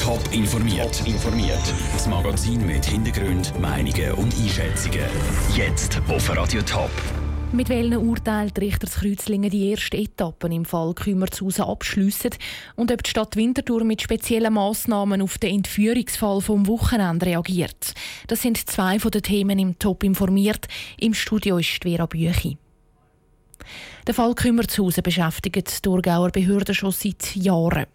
Top informiert. informiert. Das Magazin mit Hintergrund, Meinungen und Einschätzungen. Jetzt auf Radio Top. Mit welchen Urteilen die Richter Kreuzlingen die ersten Etappen im Fall Kümmerzhausen abschliessen und ob die Stadt Winterthur mit speziellen Massnahmen auf den Entführungsfall vom Wochenende reagiert. Das sind zwei von den Themen im Top informiert. Im Studio ist Vera Büchi. Der Fall Kümmerzhausen beschäftigt die Thurgauer Behörden schon seit Jahren.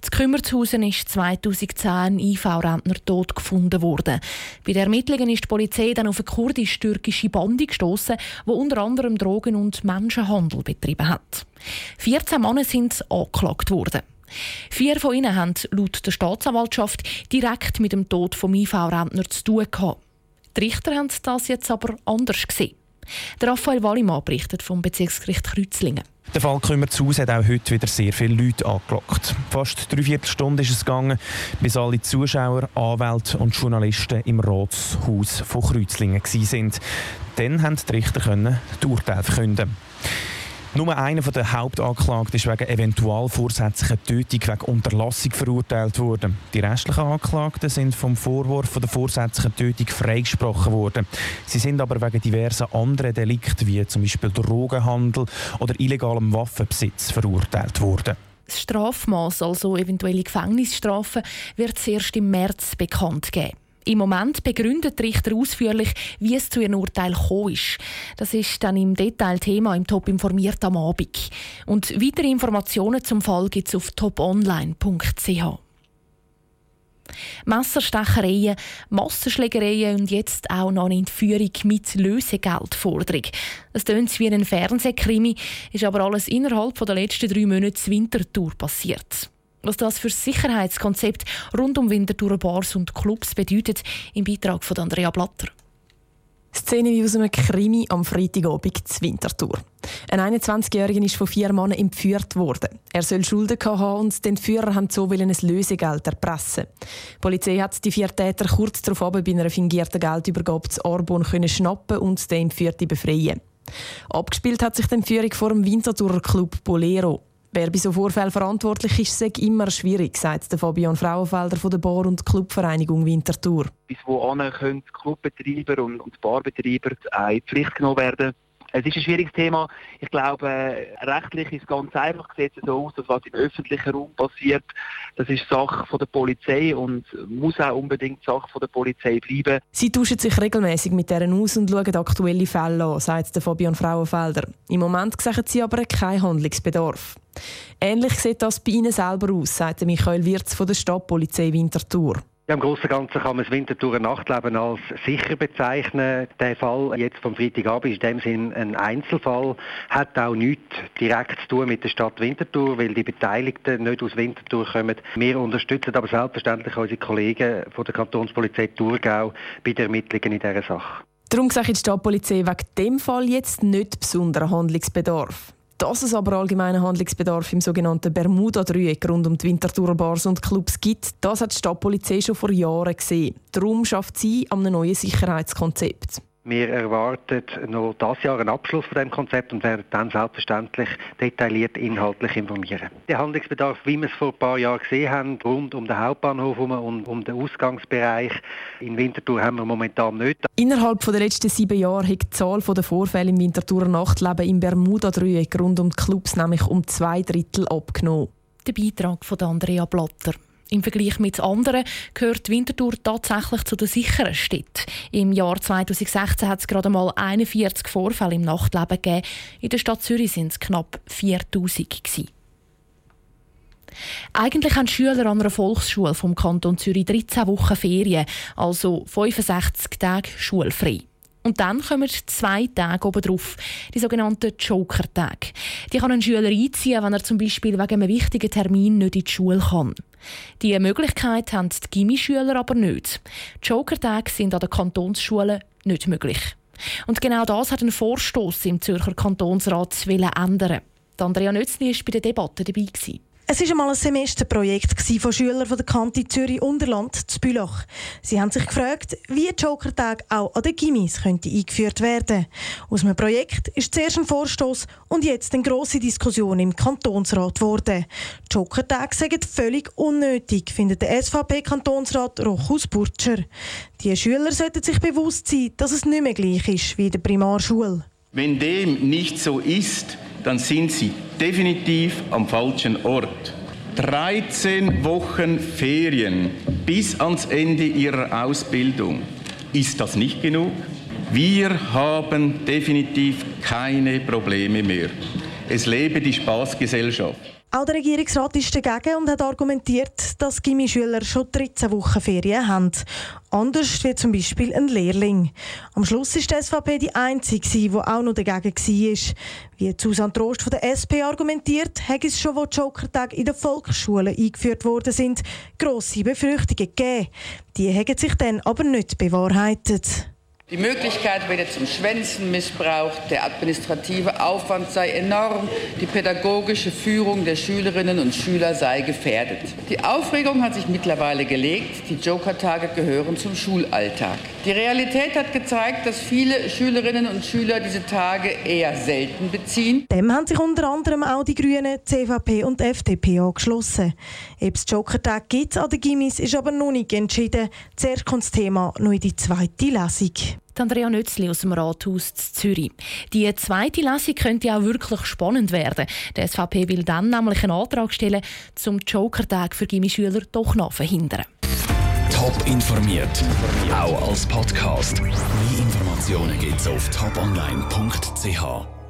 Das Kümmerzhausen ist 2010 ein IV-Rentner tot gefunden worden. Bei den Ermittlungen ist die Polizei dann auf eine kurdisch-türkische Bande gestoßen, die unter anderem Drogen- und Menschenhandel betrieben hat. 14 Männer sind angeklagt worden. Vier von ihnen haben laut der Staatsanwaltschaft direkt mit dem Tod vom IV-Rentner zu tun gehabt. Die Richter haben das jetzt aber anders gesehen. Der Raphael Wallimann berichtet vom Bezirksgericht Kreuzlingen. Der Fall kümmert zu hat auch heute wieder sehr viele Leute angelockt. Fast drei Viertelstunden ist es gegangen, bis alle Zuschauer, Anwälte und Journalisten im Ratshaus von Kreuzlingen waren. Dann konnten die Richter die Urteile verkünden. Nur einer der Hauptanklagten ist wegen eventual vorsätzlicher Tötung wegen Unterlassung verurteilt worden. Die restlichen Anklagten sind vom Vorwurf der vorsätzlichen Tötung freigesprochen worden. Sie sind aber wegen diverser anderen Delikten wie zum Beispiel Drogenhandel oder illegalem Waffenbesitz verurteilt worden. Das Strafmaß, also eventuelle Gefängnisstrafen, wird erst im März bekannt geben. Im Moment begründet Richter ausführlich, wie es zu ihrem Urteil gekommen ist. Das ist dann im Detail Thema im Top informiert am Abend. Und weitere Informationen zum Fall gibt es auf toponline.ch. Messerstechereien, Massenschlägereien und jetzt auch noch eine Entführung mit Lösegeldforderung. Es tönt wie ein Fernsehkrimi, ist aber alles innerhalb der letzten drei Monate Wintertour passiert. Was das für Sicherheitskonzept rund um Winterthur Bars und Clubs bedeutet, im Beitrag von Andrea Blatter. Szene wie aus einem Krimi am Freitagabend zu Winterthur. Ein 21-Jähriger ist von vier Männern entführt worden. Er soll Schulden haben und die Entführer haben so ein Lösegeld erpressen. Die Polizei hat die vier Täter kurz darauf bei einer fingierten Geldübergabe zu Arbon schnappen und den Entführten befreien. Abgespielt hat sich die Entführung vor dem Winterthurer Club Bolero. Wer bei so Vorfällen verantwortlich ist, sei immer schwierig, sagt Fabian Frauenfelder von der Bar- und Clubvereinigung Winterthur. Bis wohin können Clubbetreiber und Barbetreiber in Pflicht genommen werden? Es ist ein schwieriges Thema. Ich glaube, rechtlich ist es ganz einfach, sieht es so aus, dass was im öffentlichen Raum passiert, das ist Sache von der Polizei und muss auch unbedingt Sache von der Polizei bleiben. Sie tauschen sich regelmäßig mit deren aus und schauen aktuelle Fälle an, sagt Fabian Frauenfelder. Im Moment sehen sie aber keinen Handlungsbedarf. Ähnlich sieht das bei Ihnen selber aus, sagt Michael Wirz von der Stadtpolizei Winterthur. Ja, Im Großen und Ganzen kann man das Winterthur Nachtleben als sicher bezeichnen. Der Fall jetzt vom Freitagabend ist in dem Sinn ein Einzelfall, hat auch nichts direkt zu tun mit der Stadt Winterthur, weil die Beteiligten nicht aus Winterthur kommen. Wir unterstützen aber selbstverständlich unsere Kollegen von der Kantonspolizei Thurgau bei den Ermittlungen in dieser Sache. Darum sagt die Stadtpolizei wegen dem Fall jetzt nicht besonderen Handlungsbedarf. Dass es aber allgemeinen Handlungsbedarf im sogenannten Bermuda-Dreieck rund um die Winterthurer Bars und Clubs gibt, das hat die Stadtpolizei schon vor Jahren gesehen. Darum schafft sie an einem neuen Sicherheitskonzept. Wir erwarten noch dieses Jahr einen Abschluss von dem Konzept und werden dann selbstverständlich detailliert inhaltlich informieren. Der Handlungsbedarf, wie wir es vor ein paar Jahren gesehen haben, rund um den Hauptbahnhof und um den Ausgangsbereich in Winterthur haben wir momentan nicht. Innerhalb der letzten sieben Jahre hat die Zahl der Vorfälle im Winterthurer Nachtleben im Bermuda-Dreieck rund um die Clubs nämlich um zwei Drittel abgenommen. Der Beitrag von Andrea Blatter. Im Vergleich mit anderen gehört Winterthur tatsächlich zu den sicheren Städten. Im Jahr 2016 hat es gerade mal 41 Vorfälle im Nachtleben gegeben. In der Stadt Zürich sind es knapp 4000 gewesen. Eigentlich haben Schüler an einer Volksschule vom Kanton Zürich 13 Wochen Ferien, also 65 Tage schulfrei. Und dann kommen zwei Tage oben drauf, die sogenannten Joker-Tage. Die kann ein Schüler einziehen, wenn er zum Beispiel wegen einem wichtigen Termin nicht in die Schule kann. Diese Möglichkeit haben die Gimmischüler aber nicht. Joker-Tage sind an den Kantonsschulen nicht möglich. Und genau das hat ein Vorstoß im Zürcher Kantonsrat ändern. Andrea Nötzli war bei der Debatte dabei. Es war einmal ein Semesterprojekt von Schülern von der Kante Zürich Unterland zu Bülach. Sie haben sich gefragt, wie Joker-Tag auch an den Gimmis könnte eingeführt werden. Aus einem Projekt ist zuerst ein Vorstoß und jetzt eine grosse Diskussion im Kantonsrat geworden. Joker-Tag sind völlig unnötig, findet der SVP-Kantonsrat Rochus Burtscher. Die Schüler sollten sich bewusst sein, dass es nicht mehr gleich ist wie in der Primarschule. Wenn dem nicht so ist, dann sind Sie definitiv am falschen Ort. 13 Wochen Ferien bis ans Ende Ihrer Ausbildung. Ist das nicht genug? Wir haben definitiv keine Probleme mehr. Es lebe die Spaßgesellschaft. Auch der Regierungsrat ist dagegen und hat argumentiert, dass Gimmischüler schon 13 Wochen Ferien haben. Anders wie zum Beispiel ein Lehrling. Am Schluss ist die SVP die einzige, die auch noch dagegen war. Wie Susanne Trost von der SP argumentiert, hat es schon, wo die Jokertage in den Volksschulen eingeführt worden sind, grosse Befürchtungen gegeben. Die haben sich dann aber nicht bewahrheitet. Die Möglichkeit werde zum Schwänzen missbraucht, der administrative Aufwand sei enorm, die pädagogische Führung der Schülerinnen und Schüler sei gefährdet. Die Aufregung hat sich mittlerweile gelegt, die Joker-Tage gehören zum Schulalltag. Die Realität hat gezeigt, dass viele Schülerinnen und Schüler diese Tage eher selten beziehen. Dem haben sich unter anderem auch die Grünen, CVP und FDP angeschlossen. Ob es Joker-Tag gibt an den Gimmis, ist aber noch nicht entschieden. Zuerst kommt das Thema noch in die zweite Lesung. Andrea Nötzli aus dem Rathaus Zürich. Die zweite Lesung könnte auch wirklich spannend werden. Die SVP will dann nämlich einen Antrag stellen, zum Joker-Tag für Gimmischüler doch noch verhindern. Top informiert, auch als Podcast. Mehr Informationen gibt es auf toponline.ch.